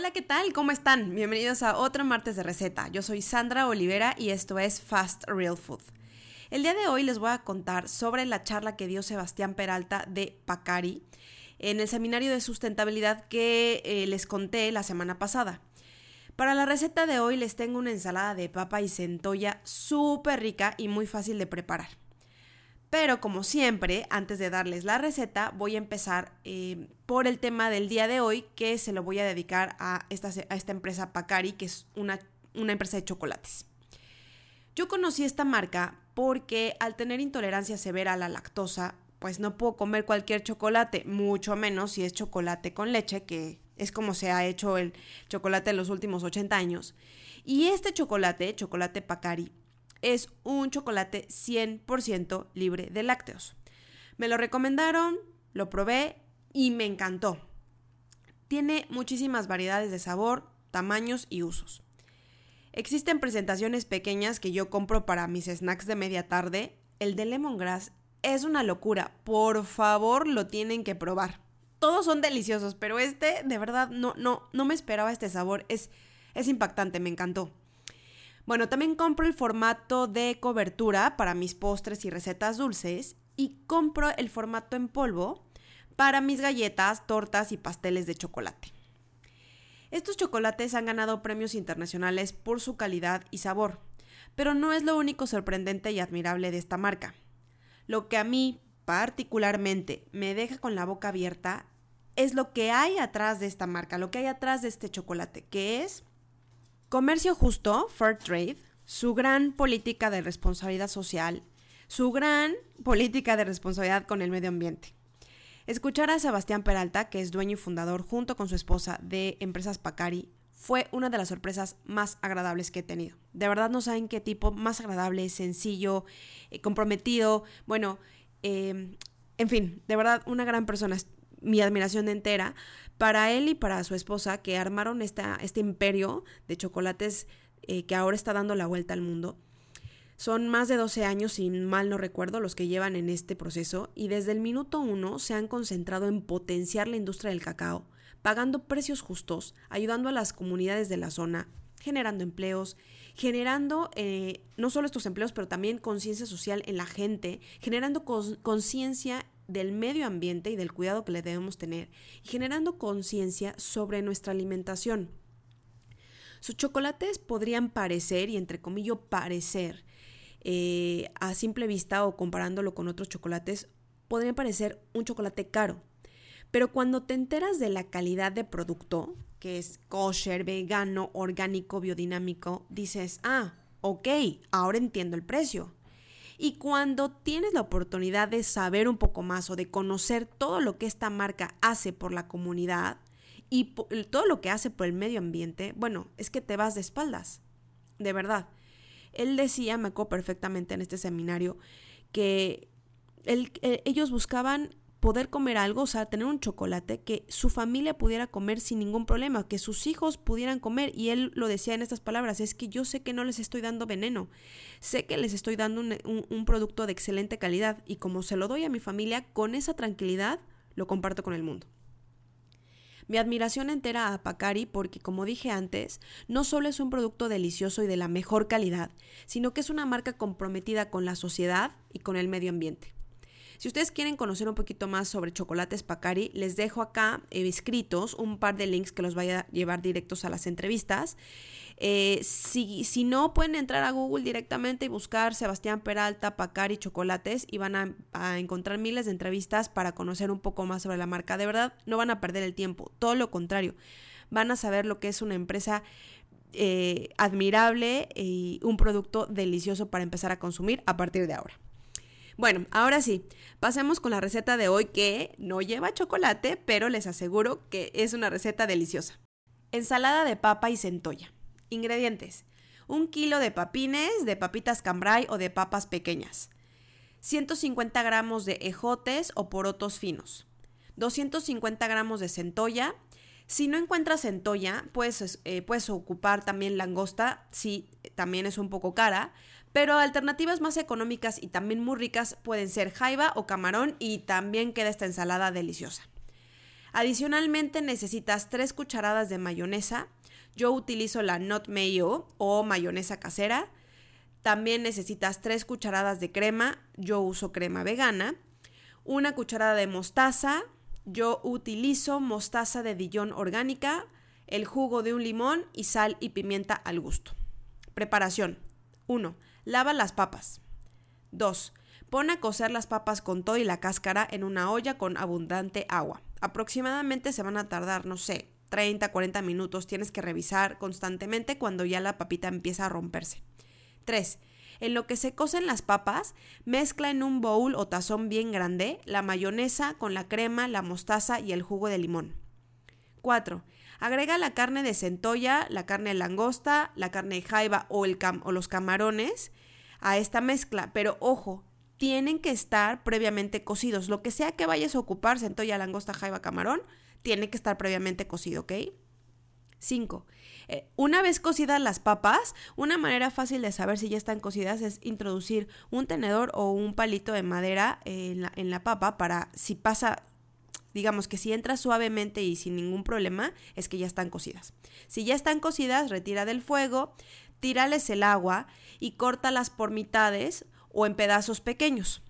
Hola, ¿qué tal? ¿Cómo están? Bienvenidos a otro martes de receta. Yo soy Sandra Olivera y esto es Fast Real Food. El día de hoy les voy a contar sobre la charla que dio Sebastián Peralta de Pacari en el seminario de sustentabilidad que eh, les conté la semana pasada. Para la receta de hoy les tengo una ensalada de papa y centolla súper rica y muy fácil de preparar. Pero como siempre, antes de darles la receta, voy a empezar eh, por el tema del día de hoy, que se lo voy a dedicar a esta, empresa Pacari, que es una, una empresa de chocolates. Yo conocí esta marca porque al tener intolerancia severa a la lactosa, pues no puedo comer cualquier chocolate, mucho menos si es chocolate con leche, que es como se ha hecho el chocolate en los últimos 80 años. Y este chocolate, chocolate Pacari, es un chocolate 100% libre de lácteos. Me lo recomendaron, lo probé y me encantó. Tiene muchísimas variedades de sabor, tamaños y usos. Existen presentaciones pequeñas que yo compro para mis snacks de media tarde. El de lemongrass es una locura. Por favor, lo tienen que probar. Todos son deliciosos, pero este de verdad no no no me esperaba este sabor. Es es impactante, me encantó. Bueno, también compro el formato de cobertura para mis postres y recetas dulces y compro el formato en polvo para mis galletas, tortas y pasteles de chocolate. Estos chocolates han ganado premios internacionales por su calidad y sabor, pero no es lo único sorprendente y admirable de esta marca. Lo que a mí particularmente me deja con la boca abierta es lo que hay atrás de esta marca, lo que hay atrás de este chocolate, que es Comercio justo, Fair Trade, su gran política de responsabilidad social, su gran política de responsabilidad con el medio ambiente. Escuchar a Sebastián Peralta, que es dueño y fundador junto con su esposa de Empresas Pacari, fue una de las sorpresas más agradables que he tenido. De verdad no saben qué tipo más agradable, sencillo, eh, comprometido, bueno, eh, en fin, de verdad una gran persona mi admiración entera para él y para su esposa que armaron esta, este imperio de chocolates eh, que ahora está dando la vuelta al mundo. Son más de 12 años, si mal no recuerdo, los que llevan en este proceso y desde el minuto uno se han concentrado en potenciar la industria del cacao, pagando precios justos, ayudando a las comunidades de la zona, generando empleos, generando eh, no solo estos empleos, pero también conciencia social en la gente, generando conciencia del medio ambiente y del cuidado que le debemos tener y generando conciencia sobre nuestra alimentación. Sus chocolates podrían parecer, y entre comillas parecer, eh, a simple vista o comparándolo con otros chocolates, podrían parecer un chocolate caro. Pero cuando te enteras de la calidad de producto, que es kosher, vegano, orgánico, biodinámico, dices, ah, ok, ahora entiendo el precio. Y cuando tienes la oportunidad de saber un poco más o de conocer todo lo que esta marca hace por la comunidad y todo lo que hace por el medio ambiente, bueno, es que te vas de espaldas. De verdad. Él decía, me acuerdo perfectamente en este seminario, que eh, ellos buscaban poder comer algo, o sea, tener un chocolate que su familia pudiera comer sin ningún problema, que sus hijos pudieran comer. Y él lo decía en estas palabras, es que yo sé que no les estoy dando veneno, sé que les estoy dando un, producto de excelente calidad y como se lo doy a mi familia, con esa tranquilidad lo comparto con el mundo. Mi admiración entera a Pacari porque, como dije antes, no solo es un producto delicioso y de la mejor calidad, sino que es una marca comprometida con la sociedad y con el medio ambiente. Si ustedes quieren conocer un poquito más sobre chocolates Pacari, les dejo acá eh, escritos un par de links que los vaya a llevar directos a las entrevistas. Eh, si, si, no, pueden entrar a Google directamente y buscar Sebastián Peralta, Pacari, Chocolates y van a, encontrar miles de entrevistas para conocer un poco más sobre la marca. De verdad, no van a perder el tiempo, todo lo contrario. Van a saber lo que es una empresa eh, admirable y un producto delicioso para empezar a consumir a partir de ahora. Bueno, ahora sí, pasemos con la receta de hoy que no lleva chocolate, pero les aseguro que es una receta deliciosa. Ensalada de papa y centolla. Ingredientes. Un kilo de papines, de papitas cambray o de papas pequeñas. 150 gramos de ejotes o porotos finos. 250 gramos de centolla. Si no encuentras centolla, puedes, eh, puedes ocupar también langosta, si también es un poco cara. Pero alternativas más económicas y también muy ricas pueden ser jaiba o camarón y también queda esta ensalada deliciosa. Adicionalmente necesitas 3 cucharadas de mayonesa. Yo utilizo la Not Mayo o mayonesa casera. También necesitas 3 cucharadas de crema. Yo uso crema vegana. Una cucharada de mostaza. Yo utilizo mostaza de Dijon orgánica, el jugo de un limón y sal y pimienta al gusto. Preparación. 1. Lava las papas. 2. Pon a cocer las papas con todo y la cáscara en una olla con abundante agua. Aproximadamente se van a tardar, no sé, 30, 40 minutos. Tienes que revisar constantemente cuando ya la papita empieza a romperse. 3. En lo que se cocen las papas, mezcla en un bowl o tazón bien grande la mayonesa con la crema, la mostaza y el jugo de limón. 4. Agrega la carne de centolla, la carne de langosta, la carne de jaiba o, el o los camarones a esta mezcla, pero ojo, tienen que estar previamente cocidos. Lo que sea que vayas a ocupar, centolla, langosta, jaiba, camarón, tiene que estar previamente cocido, ¿ok? 5. Eh, una vez cocidas las papas, una manera fácil de saber si ya están cocidas es introducir un tenedor o un palito de madera en la papa para si pasa digamos que si entra suavemente y sin ningún problema, es que ya están cocidas. Si ya están cocidas, retira del fuego, tírales el agua y córtalas por mitades o en pedazos pequeños.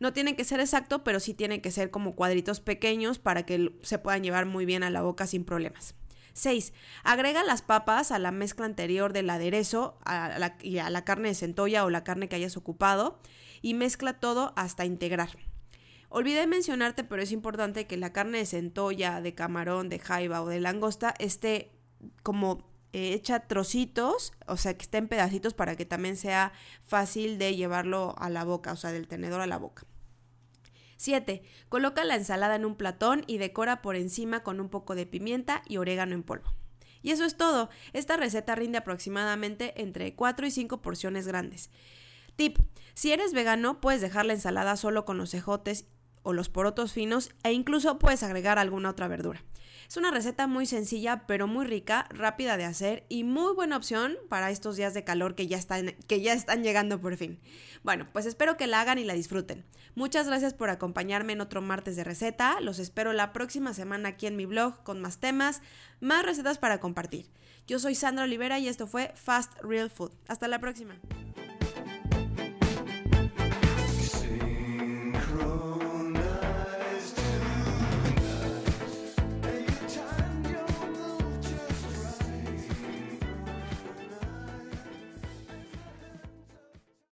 No tienen que ser exacto, pero sí tienen que ser como cuadritos pequeños para que se puedan llevar muy bien a la boca sin problemas. 6. Agrega las papas a la mezcla anterior del aderezo a la, y a la carne de centolla o la carne que hayas ocupado y mezcla todo hasta integrar. Olvidé mencionarte, pero es importante que la carne de centolla, de camarón, de jaiba o de langosta esté como eh, hecha trocitos, o sea, que esté en pedacitos para que también sea fácil de llevarlo a la boca, o sea, del tenedor a la boca. 7. Coloca la ensalada en un platón y decora por encima con un poco de pimienta y orégano en polvo. Y eso es todo. Esta receta rinde aproximadamente entre 4 y 5 porciones grandes. Tip, si eres vegano puedes dejar la ensalada solo con los ejotes o los porotos finos e incluso puedes agregar alguna otra verdura. Es una receta muy sencilla pero muy rica, rápida de hacer y muy buena opción para estos días de calor que ya están, que ya están llegando por fin. Bueno, pues espero que la hagan y la disfruten. Muchas gracias por acompañarme en otro martes de receta. Los espero la próxima semana aquí en mi blog con más temas, más recetas para compartir. Yo soy Sandra Olivera y esto fue Fast Real Food. Hasta la próxima.